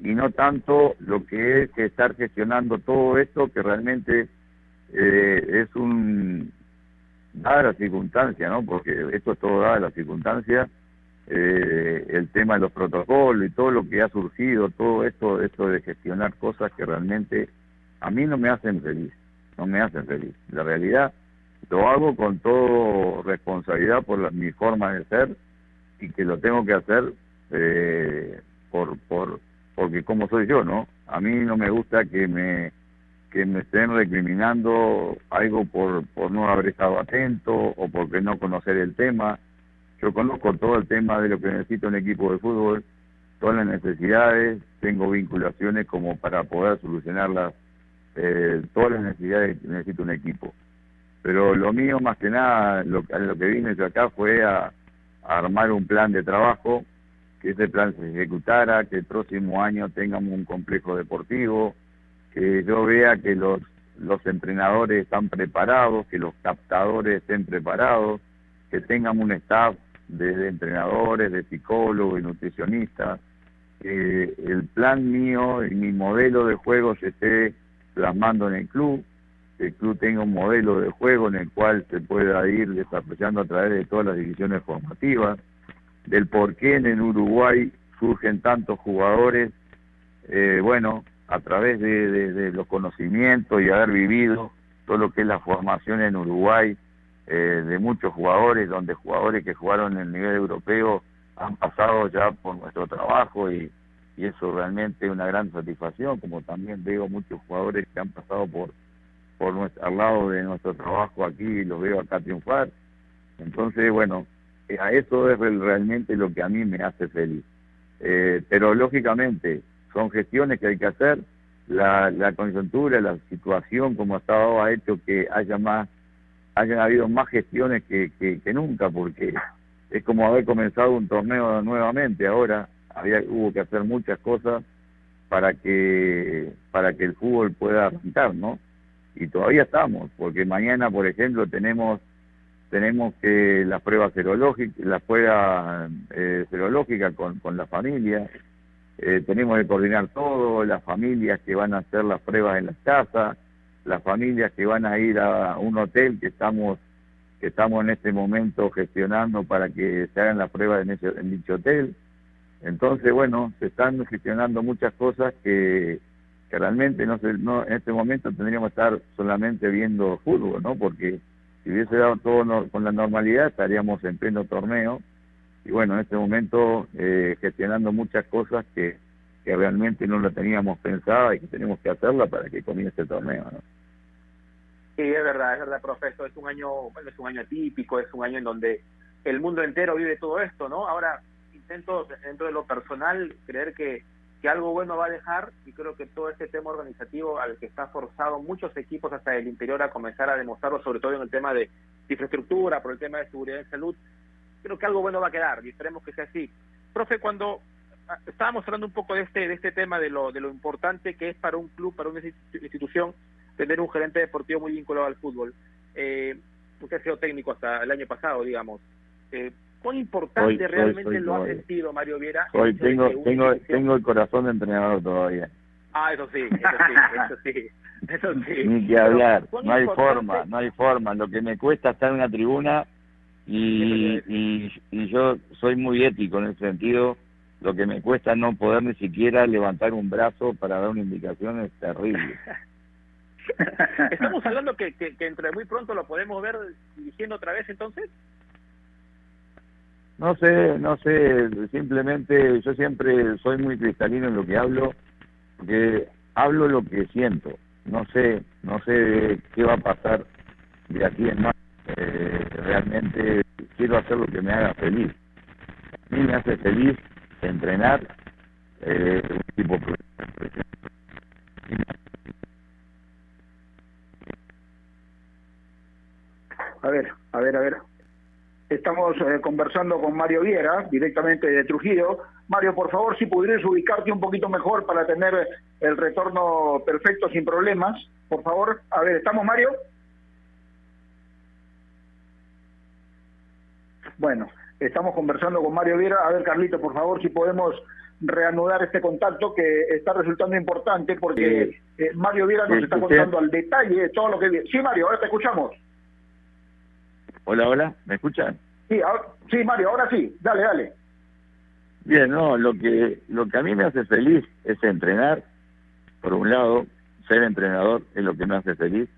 Y no tanto lo que es estar gestionando todo esto que realmente eh, es un dada la circunstancia, ¿no? Porque esto es todo dada la circunstancia, el tema de los protocolos y todo lo que ha surgido, todo esto, esto de gestionar cosas que realmente a mí no me hacen feliz no me hace feliz. La realidad lo hago con toda responsabilidad por mi forma de ser y que lo tengo que hacer eh, por por porque como soy yo, ¿no? A mí no me gusta que me que me estén recriminando algo por, por no haber estado atento o porque no conocer el tema. Yo conozco todo el tema de lo que necesita un equipo de fútbol, todas las necesidades, tengo vinculaciones como para poder solucionarlas, eh, todas las necesidades que necesita un equipo. Pero lo mío, más que nada, lo, que vine yo acá fue a, armar un plan de trabajo, que ese plan se ejecutara, que el próximo año tengamos un complejo deportivo, que yo vea que los, los entrenadores están preparados, que los captadores estén preparados, que tengamos un staff de, entrenadores, de psicólogos y nutricionistas, que el plan mío y mi modelo de juego se esté plasmando en el club, que el club tenga un modelo de juego en el cual se pueda ir desarrollando a través de todas las divisiones formativas, del por qué en Uruguay surgen tantos jugadores, eh, bueno, a través de, los conocimientos y haber vivido todo lo que es la formación en Uruguay eh, de muchos jugadores, donde jugadores que jugaron en el nivel europeo han pasado ya por nuestro trabajo y, y eso realmente es una gran satisfacción, como también veo muchos jugadores que han pasado por por nuestro, al lado de nuestro trabajo aquí y los veo acá triunfar. Entonces, bueno, eh, a eso es realmente lo que a mí me hace feliz. Eh, pero lógicamente son gestiones que hay que hacer. La, la coyuntura, la situación como ha estado ha hecho que haya más, hayan habido más gestiones que, que, que nunca, porque es como haber comenzado un torneo nuevamente. Ahora había, hubo que hacer muchas cosas para que para que el fútbol pueda arrancar, ¿no? Y todavía estamos, porque mañana, por ejemplo, tenemos tenemos que las pruebas serológicas, las pruebas eh, serológicas con, con la familia, eh, tenemos que coordinar todo, las familias que van a hacer las pruebas en las casas, las familias que van a ir a un hotel que estamos que estamos en este momento gestionando para que se hagan las pruebas en, ese, en dicho hotel. Entonces, bueno, se están gestionando muchas cosas que, realmente no, se, no en este momento tendríamos que estar solamente viendo fútbol, ¿no? Porque si hubiese dado todo con la normalidad estaríamos en pleno torneo y bueno, en este momento eh, gestionando muchas cosas que, que realmente no lo teníamos pensada y que tenemos que hacerla para que comience el torneo, ¿no? Sí, es verdad, es verdad, profesor. Es un año, bueno, es un año típico, es un año en donde el mundo entero vive todo esto, ¿no? Ahora dentro de lo personal creer que que algo bueno va a dejar y creo que todo este tema organizativo al que está forzado muchos equipos hasta el interior a comenzar a demostrarlo, sobre todo en el tema de infraestructura, por el tema de seguridad y salud, creo que algo bueno va a quedar y esperemos que sea así. Profe, cuando ah, estábamos hablando un poco de este de este tema de lo de lo importante que es para un club, para una institución tener un gerente deportivo muy vinculado al fútbol. Eh, usted ha sido técnico hasta el año pasado, digamos. Eh, ¿Cuán importante realmente lo ha sentido Mario Viera? Hoy tengo, tengo, tengo el corazón de entrenador todavía. Ah, eso sí, eso sí, eso sí. Ni que hablar, no hay forma, no hay forma. Lo que me cuesta estar en una tribuna y, y, y yo soy muy ético en ese sentido. Lo que me cuesta no poder ni siquiera levantar un brazo para dar una indicación es terrible. Estamos hablando que, que, que entre muy pronto lo podemos ver dirigiendo otra vez entonces. No sé, no sé, simplemente yo siempre soy muy cristalino en lo que hablo, porque hablo lo que siento. No sé, no sé qué va a pasar de aquí en más. Eh, realmente quiero hacer lo que me haga feliz. A mí me hace feliz entrenar eh, un equipo A ver, a ver, a ver. Estamos eh, conversando con Mario Viera, directamente de Trujillo. Mario, por favor, si pudieras ubicarte un poquito mejor para tener el retorno perfecto sin problemas. Por favor, a ver, ¿estamos, Mario? Bueno, estamos conversando con Mario Viera. A ver, Carlito, por favor, si podemos reanudar este contacto que está resultando importante porque eh, Mario Viera nos está contando al detalle todo lo que... Sí, Mario, ahora te escuchamos. Hola, hola, ¿me escuchan? Sí, sí, Mario, ahora sí, dale, dale. Bien, no, lo que lo que a mí me hace feliz es entrenar, por un lado, ser entrenador es lo que me hace feliz,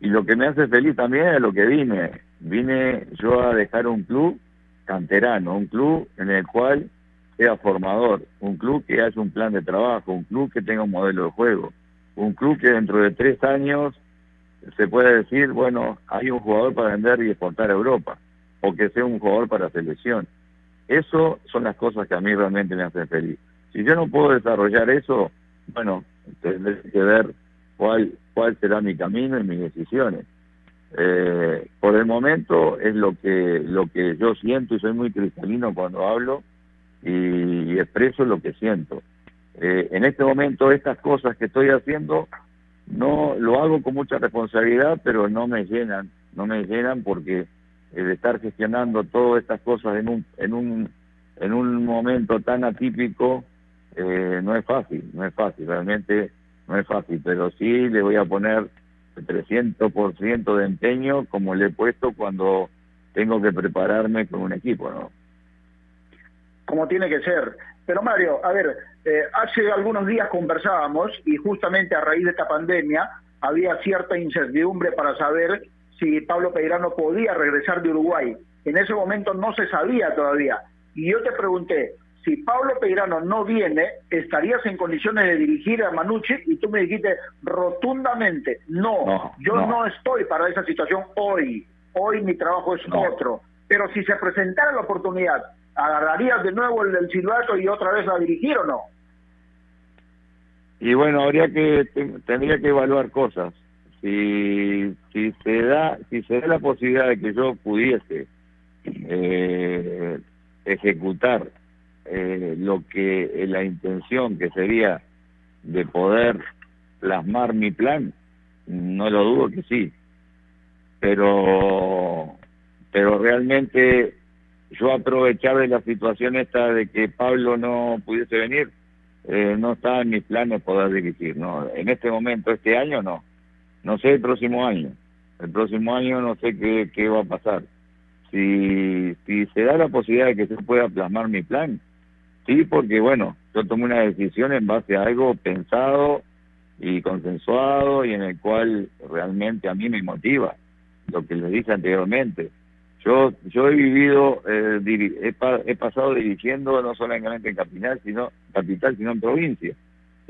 y lo que me hace feliz también es lo que vine. Vine yo a dejar un club canterano, un club en el cual sea formador, un club que haya un plan de trabajo, un club que tenga un modelo de juego, un club que dentro de tres años se pueda decir, bueno, hay un jugador para vender y exportar a Europa, o que sea un jugador para selección. Eso son las cosas que a mí realmente me hacen feliz. Si yo no puedo desarrollar eso, bueno, tendré que ver cuál, cuál será mi camino y mis decisiones. Eh, por el momento es lo que, lo que yo siento y soy muy cristalino cuando hablo y, expreso lo que siento. Eh, en este momento estas cosas que estoy haciendo no lo hago con mucha responsabilidad, pero no me llenan, no me llenan porque el estar gestionando todas estas cosas en un en un en un momento tan atípico eh, no es fácil, no es fácil, realmente no es fácil, pero sí le voy a poner el 300% de empeño como le he puesto cuando tengo que prepararme con un equipo, ¿no? Como tiene que ser. Pero Mario, a ver, eh, hace algunos días conversábamos y justamente a raíz de esta pandemia había cierta incertidumbre para saber si Pablo Peirano podía regresar de Uruguay. En ese momento no se sabía todavía. Y yo te pregunté, si Pablo Peirano no viene, ¿estarías en condiciones de dirigir a Manucci? Y tú me dijiste rotundamente, no, yo no. estoy para esa situación hoy. Hoy mi trabajo es otro. Pero si se presentara la oportunidad, ¿agarrarías de nuevo el, el silbato y otra vez a dirigir o no? Y bueno, habría que tendría que evaluar cosas. Si si se da si se da la posibilidad de que yo pudiese eh, ejecutar eh, lo que eh, la intención que sería de poder plasmar mi plan, no lo dudo que sí. Pero pero realmente yo aprovechar de la situación esta de que Pablo no pudiese venir, eh, no está en mis planes poder dirigir, ¿no? En este momento, este año no. No sé el próximo año. El próximo año no sé qué, qué va a pasar. Si, si se da la posibilidad de que se pueda plasmar mi plan, sí, porque bueno, yo tomé una decisión en base a algo pensado y consensuado y en el cual realmente a mí me motiva, lo que les dije anteriormente yo, yo he vivido, eh, he, pasado dirigiendo no solamente en capital, sino capital, sino en provincia.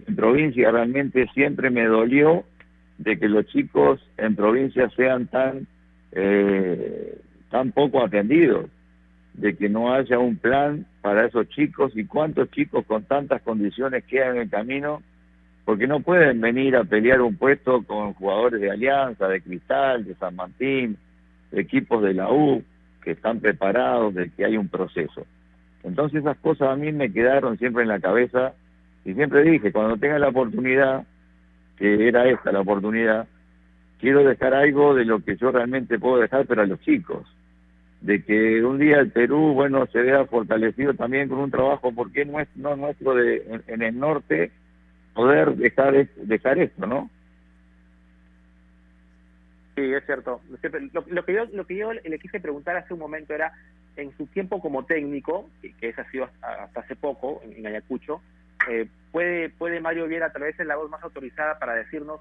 En provincia realmente siempre me dolió de que los chicos en provincia sean tan eh, tan poco atendidos, de que no haya un plan para esos chicos y cuántos chicos con tantas condiciones quedan en el camino porque no pueden venir a pelear un puesto con jugadores de Alianza, de Cristal, de San Martín, equipos de la U que están preparados, de que hay un proceso. Entonces esas cosas a mí me quedaron siempre en la cabeza y siempre dije, cuando tenga la oportunidad, que era esta la oportunidad, quiero dejar algo de lo que yo realmente puedo dejar, pero a los chicos. De que un día el Perú, bueno, se vea fortalecido también con un trabajo, porque no es no nuestro de, en, el norte, poder dejar, dejar esto, ¿no? Sí, es cierto. Lo, que yo, lo que yo le quise preguntar hace un momento era, en su tiempo como técnico, que, ese ha sido hasta, hace poco en, Ayacucho, eh, ¿puede, ¿puede Mario Viera a través de la voz más autorizada para decirnos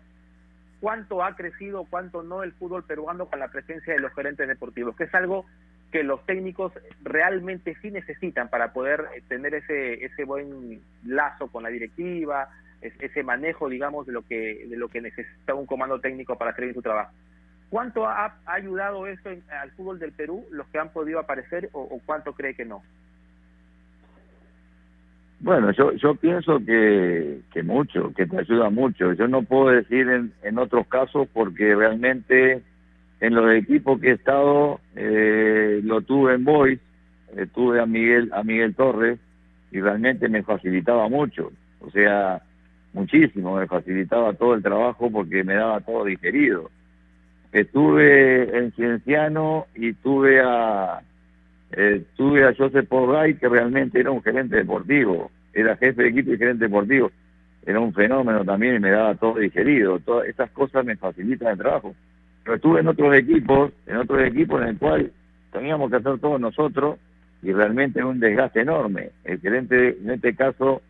cuánto ha crecido, cuánto no el fútbol peruano con la presencia de los gerentes deportivos? Que es algo que los técnicos realmente sí necesitan para poder eh, tener ese, ese buen lazo con la directiva, ese manejo, digamos, de lo que de lo que necesita un comando técnico para hacer bien su trabajo. ¿Cuánto ha, ayudado esto al fútbol del Perú, los que han podido aparecer, o, cuánto cree que no? Bueno, yo, yo pienso que, que mucho, que te ayuda mucho. Yo no puedo decir en, en otros casos porque realmente en los equipos que he estado eh, lo tuve en Boys, eh, tuve a Miguel a Miguel Torres y realmente me facilitaba mucho, o sea, muchísimo, me facilitaba todo el trabajo porque me daba todo digerido. Estuve en Cienciano y tuve a eh, tuve a Joseph Pogay, que realmente era un gerente deportivo, era jefe de equipo y gerente deportivo. Era un fenómeno también y me daba todo digerido. Todas esas cosas me facilitan el trabajo. Pero estuve en otros equipos, en otros equipos en el cual teníamos que hacer todos nosotros y realmente un desgaste enorme. El gerente, en este caso,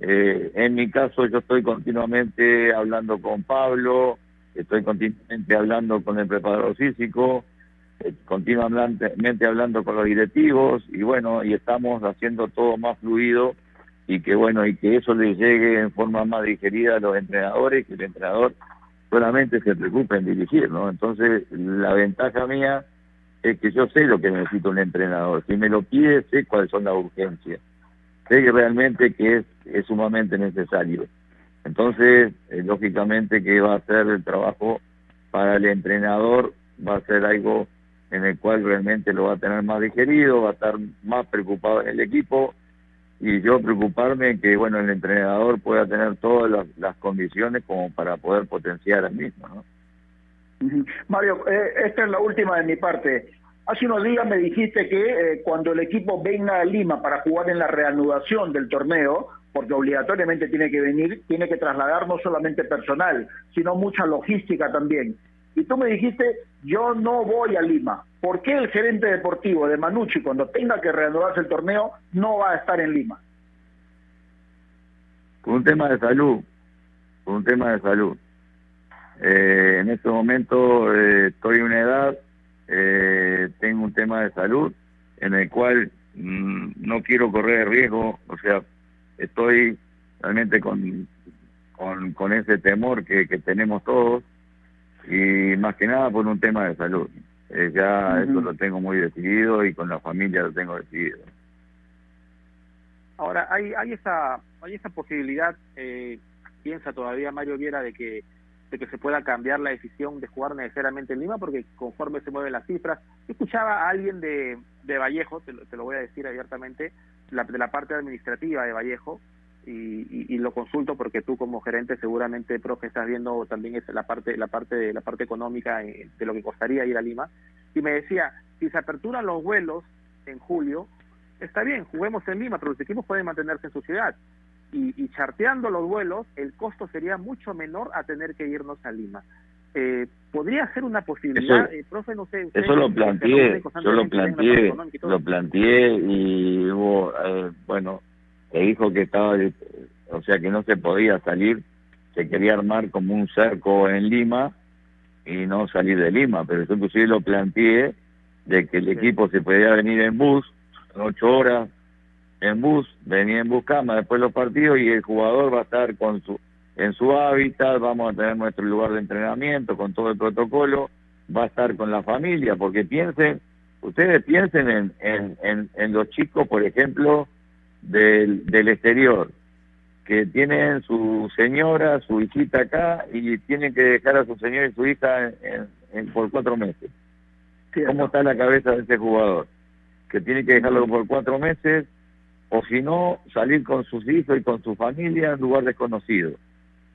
eh, en mi caso, yo estoy continuamente hablando con Pablo, estoy continuamente hablando con el preparador físico, eh, continuamente hablando con los directivos y bueno, y estamos haciendo todo más fluido y que bueno, y que eso les llegue en forma más digerida a los entrenadores, que el entrenador solamente se preocupe en dirigir, ¿no? Entonces, la ventaja mía es que yo sé lo que necesita un entrenador. Si me lo pide, sé cuáles son las urgencias. Sé que realmente que es, es sumamente necesario. Entonces, eh, lógicamente que va a ser el trabajo para el entrenador, va a ser algo en el cual realmente lo va a tener más digerido, va a estar más preocupado en el equipo y yo preocuparme que bueno el entrenador pueda tener todas las, condiciones como para poder potenciar al mismo, ¿no? Mario, eh, esta es la última de mi parte. Hace unos días me dijiste que eh, cuando el equipo venga a Lima para jugar en la reanudación del torneo, porque obligatoriamente tiene que venir, tiene que trasladar no solamente personal, sino mucha logística también. Y tú me dijiste, yo no voy a Lima. ¿Por qué el gerente deportivo de Manucci, cuando tenga que reanudarse el torneo, no va a estar en Lima? Por un tema de salud, por un tema de salud. Eh, en este momento eh, estoy en una edad, eh, tengo un tema de salud en el cual mm, no quiero correr riesgo, o sea, estoy realmente con, con, ese temor que, tenemos todos y más que nada por un tema de salud. Eh, ya eso lo tengo muy decidido y con la familia lo tengo decidido. Ahora, hay, hay, esa, hay esa posibilidad, eh, piensa todavía Mario Viera, de que de que se pueda cambiar la decisión de jugar necesariamente en Lima, porque conforme se mueven las cifras, escuchaba a alguien de, de Vallejo, te lo, voy a decir abiertamente, la, de la parte administrativa de Vallejo, y, lo consulto porque tú como gerente seguramente profe estás viendo también es la parte la parte la parte económica eh, de lo que costaría ir a Lima. Y me decía si se aperturan los vuelos en julio está bien juguemos en Lima pero los equipos pueden mantenerse en su ciudad. Y, charteando los vuelos el costo sería mucho menor a tener que irnos a Lima eh, podría ser una posibilidad eh, profe no sé eso lo planteé yo lo planteé lo planteé y hubo bueno se dijo que estaba, o sea, que no se podía salir, se quería armar como un cerco en Lima y no salir de Lima, pero yo inclusive lo planteé de que el equipo se podía venir en bus, ocho horas en bus, venía en bus cama después de los partidos y el jugador va a estar con su en su hábitat, vamos a tener nuestro lugar de entrenamiento con todo el protocolo, va a estar con la familia, porque piensen, ustedes piensen en, en, en, en los chicos, por ejemplo, del, del exterior, que tienen su señora, su hijita acá y tienen que dejar a su señora y su hija en, por cuatro meses. ¿Cómo está la cabeza de ese jugador? Que tiene que dejarlo por cuatro meses o si no, salir con sus hijos y con su familia en lugar desconocido,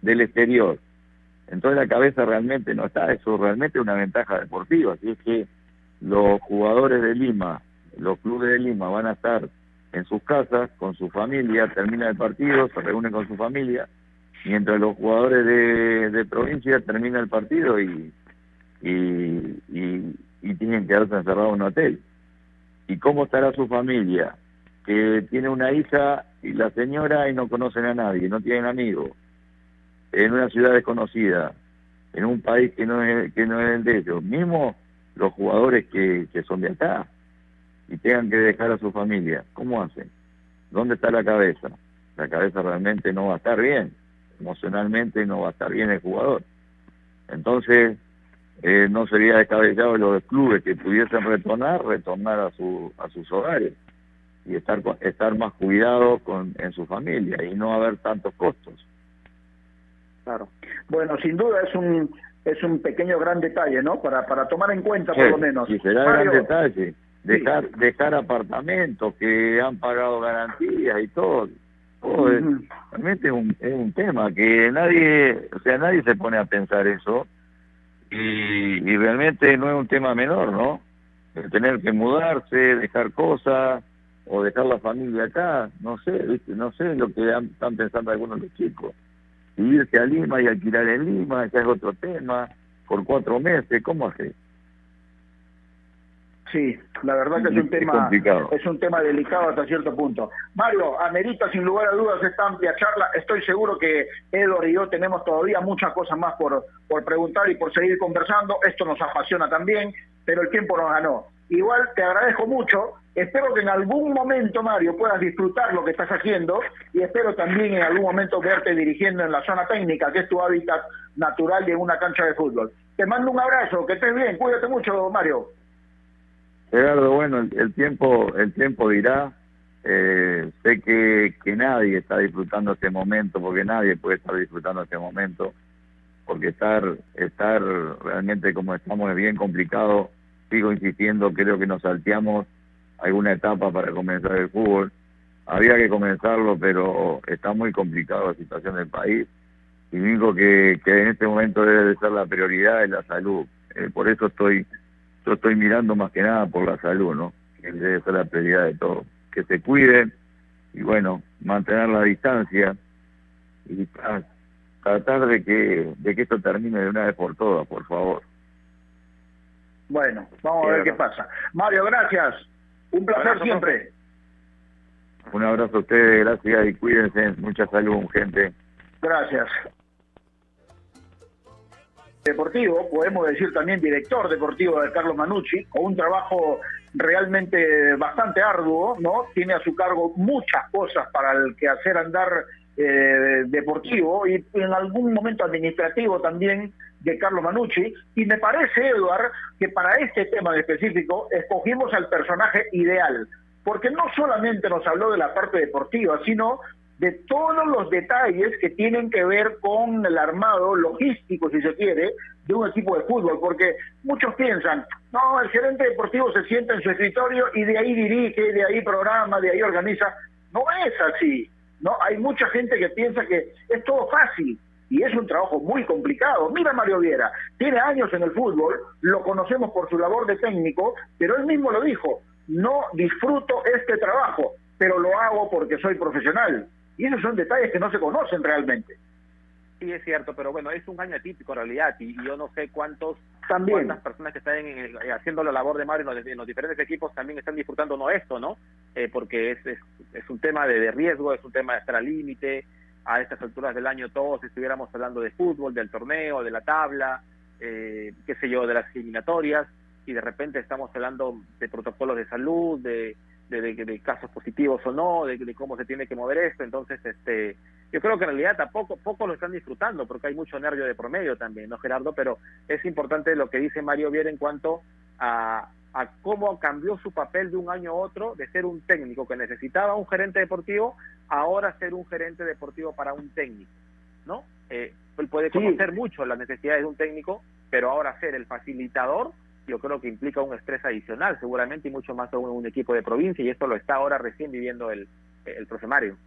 del exterior. Entonces la cabeza realmente no está, eso realmente es una ventaja deportiva. Así es que los jugadores de Lima, los clubes de Lima van a estar en sus casas, con su familia, termina el partido, se reúne con su familia, mientras los jugadores de, provincia termina el partido y, y, y, tienen que quedarse encerrados en un hotel. ¿Y cómo estará su familia? Que tiene una hija y la señora y no conocen a nadie, no tienen amigos, en una ciudad desconocida, en un país que no es, que no es el de ellos, mismo los jugadores que, que son de acá y tengan que dejar a su familia, ¿cómo hacen? ¿Dónde está la cabeza? La cabeza realmente no va a estar bien, emocionalmente no va a estar bien el jugador. Entonces, eh, no sería descabellado los clubes que pudiesen retornar, retornar a, su, a sus hogares y estar, estar más cuidados en su familia y no haber tantos costos. Claro. Bueno, sin duda es un es un pequeño gran detalle, ¿no? Para para tomar en cuenta por lo menos. Sí, será gran detalle dejar dejar apartamentos que han pagado garantías y todo, realmente es un, es un tema que nadie o sea nadie se pone a pensar eso y, y realmente no es un tema menor no el tener que mudarse dejar cosas o dejar la familia acá no sé ¿viste? no sé lo que están pensando algunos de los chicos y irse a Lima y alquilar en Lima ese es otro tema por cuatro meses cómo hace Sí, la verdad que es un tema es un tema delicado hasta cierto punto. Mario, amerita sin lugar a dudas esta amplia charla. Estoy seguro que Edward y yo tenemos todavía muchas cosas más por, por preguntar y por seguir conversando. Esto nos apasiona también. pero el tiempo nos ganó. Igual te agradezco mucho, espero que en algún momento, Mario, puedas disfrutar lo que estás haciendo y espero también en algún momento verte dirigiendo en la zona técnica, que es tu hábitat natural en una cancha de fútbol. Te mando un abrazo, que estés bien, cuídate mucho, Mario. Gerardo, bueno, el, tiempo el tiempo dirá. Eh, sé que, que nadie está disfrutando este momento, porque nadie puede estar disfrutando este momento, porque estar estar realmente como estamos es bien complicado. Sigo insistiendo, creo que nos salteamos alguna etapa para comenzar el fútbol. Había que comenzarlo, pero está muy complicado la situación del país. Y digo que, que en este momento debe de ser la prioridad es la salud. Eh, por eso estoy yo estoy mirando más que nada por la salud, ¿no? Que debe ser la prioridad de todo. Que se cuiden y bueno, mantener la distancia y tratar de que, de que esto termine de una vez por todas, por favor. Bueno, vamos a ver qué pasa. Mario, gracias. Un placer siempre. Un abrazo a ustedes, gracias y cuídense. Mucha salud, gente. Gracias deportivo, podemos decir también director deportivo de Carlos Manucci, con un trabajo realmente bastante arduo, ¿no? Tiene a su cargo muchas cosas para el quehacer andar eh, deportivo y en algún momento administrativo también de Carlos Manucci. Y me parece, Eduard, que para este tema en específico escogimos al personaje ideal, porque no solamente nos habló de la parte deportiva, sino de todos los detalles que tienen que ver con el armado logístico, si se quiere, de un equipo de fútbol, porque muchos piensan, no, el gerente deportivo se sienta en su escritorio y de ahí dirige, de ahí programa, de ahí organiza. No es así, ¿no? Hay mucha gente que piensa que es todo fácil y es un trabajo muy complicado. Mira Mario Viera, tiene años en el fútbol, lo conocemos por su labor de técnico, pero él mismo lo dijo, no disfruto este trabajo, pero lo hago porque soy profesional y esos son detalles que no se conocen realmente. Sí, es cierto, pero bueno, es un año atípico en realidad y, yo no sé cuántos también. cuántas personas que están haciendo la labor de Mario en los, diferentes equipos también están disfrutando no esto, ¿no? Eh, porque es, es, un tema de, riesgo, es un tema de estar al límite. A estas alturas del año todos estuviéramos hablando de fútbol, del torneo, de la tabla, eh, qué sé yo, de las eliminatorias y de repente estamos hablando de protocolos de salud, de de, casos positivos o no, de, cómo se tiene que mover esto. Entonces, este, yo creo que en realidad tampoco poco lo están disfrutando porque hay mucho nervio de promedio también, ¿no, Gerardo? Pero es importante lo que dice Mario Viera en cuanto a, a cómo cambió su papel de un año a otro de ser un técnico que necesitaba un gerente deportivo, ahora ser un gerente deportivo para un técnico, ¿no? Eh, él puede conocer mucho las necesidades de un técnico, pero ahora ser el facilitador yo creo que implica un estrés adicional seguramente y mucho más en un equipo de provincia y esto lo está ahora recién viviendo el, el profe Mario.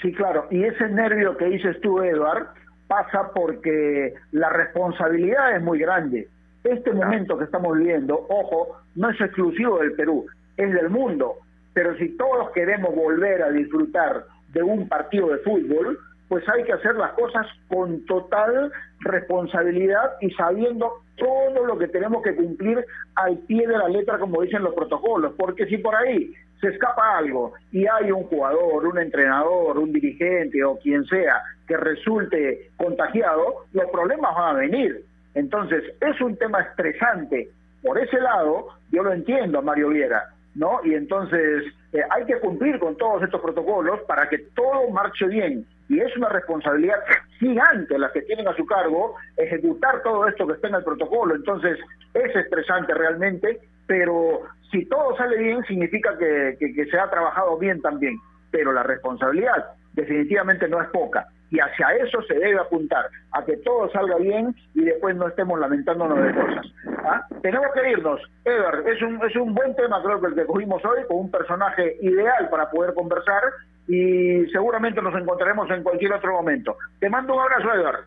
Sí, claro, y ese nervio que dices tú, Eduard, pasa porque la responsabilidad es muy grande. Este momento que estamos viviendo, ojo, no es exclusivo del Perú, es del mundo, pero si todos queremos volver a disfrutar de un partido de fútbol, pues hay que hacer las cosas con total responsabilidad y sabiendo todo lo que tenemos que cumplir al pie de la letra, como dicen los protocolos, porque si por ahí se escapa algo y hay un jugador, un entrenador, un dirigente o quien sea que resulte contagiado, los problemas van a venir. Entonces, es un tema estresante. Por ese lado, yo lo entiendo, Mario Viera, ¿no? Y entonces eh, hay que cumplir con todos estos protocolos para que todo marche bien y es una responsabilidad gigante la que tienen a su cargo ejecutar todo esto que está en el protocolo. Entonces, es estresante realmente, pero si todo sale bien, significa que, que, se ha trabajado bien también. Pero la responsabilidad definitivamente no es poca. Y hacia eso se debe apuntar, a que todo salga bien y después no estemos lamentándonos de cosas. ¿Ah? Tenemos que irnos. Ever, es un, es un buen tema creo que el que cogimos hoy, con un personaje ideal para poder conversar y seguramente nos encontraremos en cualquier otro momento. Te mando un abrazo, Edgar.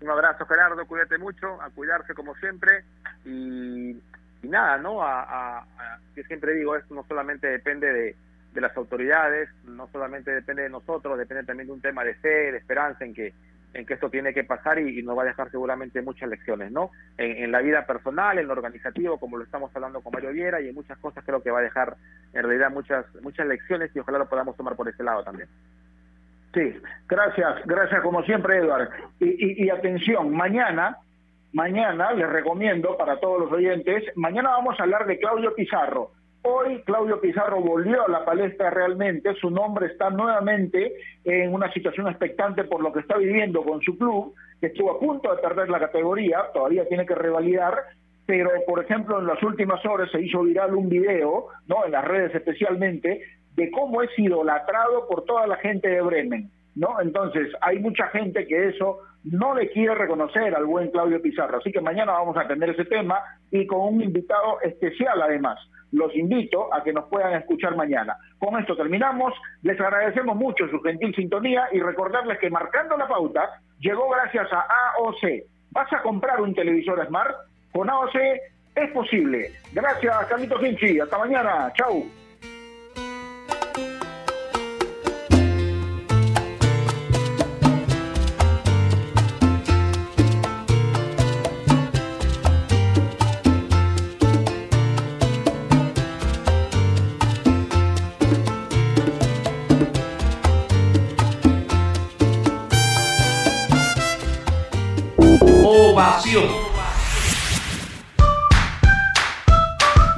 Un abrazo, Gerardo, cuídate mucho, a cuidarse como siempre y, nada, ¿no? A, que siempre digo, esto no solamente depende de, de las autoridades, no solamente depende de nosotros, depende también de un tema de fe, de esperanza en que en que esto tiene que pasar y, nos va a dejar seguramente muchas lecciones, ¿no? En, la vida personal, en lo organizativo, como lo estamos hablando con Mario Viera, y en muchas cosas creo que va a dejar en realidad muchas muchas lecciones y ojalá lo podamos tomar por ese lado también. Sí, gracias, gracias como siempre, Eduardo. Y, y, atención, mañana mañana, les recomiendo para todos los oyentes, mañana vamos a hablar de Claudio Pizarro. Hoy Claudio Pizarro volvió a la palestra realmente, su nombre está nuevamente en una situación expectante por lo que está viviendo con su club, que estuvo a punto de perder la categoría, todavía tiene que revalidar, pero por ejemplo en las últimas horas se hizo viral un video, ¿no? en las redes especialmente, de cómo es idolatrado por toda la gente de Bremen. ¿no? Entonces, hay mucha gente que eso no le quiere reconocer al buen Claudio Pizarro. Así que mañana vamos a atender ese tema y con un invitado especial además. Los invito a que nos puedan escuchar mañana. Con esto terminamos. Les agradecemos mucho su gentil sintonía y recordarles que marcando la pauta llegó gracias a AOC. ¿Vas a comprar un televisor Smart? Con AOC es posible. Gracias, Carlito Finchi. Hasta mañana. Chau.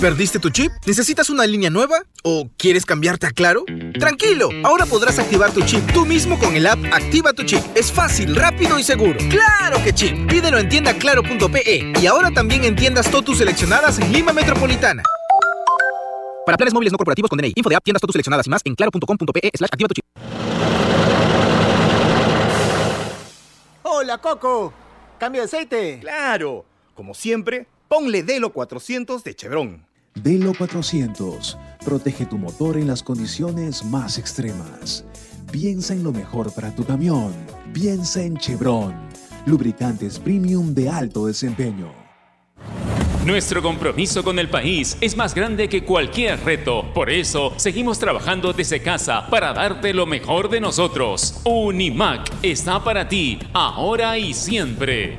¿Perdiste tu chip? ¿Necesitas una línea nueva? ¿O quieres cambiarte a Claro? Tranquilo, ahora podrás activar tu chip tú mismo con el app Activa tu chip. Es fácil, rápido y seguro. ¡Claro que chip! Pídelo en tiendaclaro.pe y ahora también en tiendas Totus seleccionadas en Lima Metropolitana. Para planes móviles no corporativos con DNI, info de app, tiendas Totus seleccionadas y más en claro.com.pe slash activa tu chip. Hola, Coco. ¿Cambio de aceite? Claro. Como siempre, ponle Delo 400 de Chevron. Delo 400. Protege tu motor en las condiciones más extremas. Piensa en lo mejor para tu camión. Piensa en Chevron. Lubricantes premium de alto desempeño. Nuestro compromiso con el país es más grande que cualquier reto. Por eso, seguimos trabajando desde casa para darte lo mejor de nosotros. Unimac está para ti, ahora y siempre.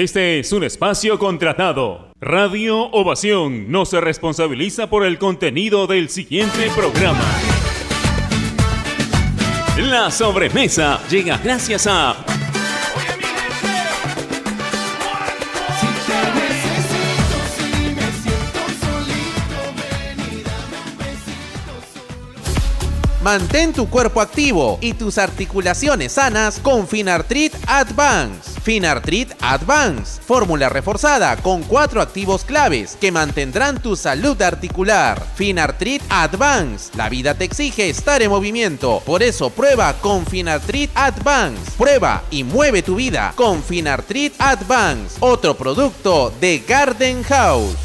Este es un espacio contratado. Radio Ovación no se responsabiliza por el contenido del siguiente programa. La sobremesa llega gracias a Mantén tu cuerpo activo y tus articulaciones sanas con Finartrit Advance. Finartrit Advance, fórmula reforzada con cuatro activos claves que mantendrán tu salud articular. Finartrit Advance, la vida te exige estar en movimiento, por eso prueba con Finartrit Advance. Prueba y mueve tu vida con Finartrit Advance, otro producto de Garden House.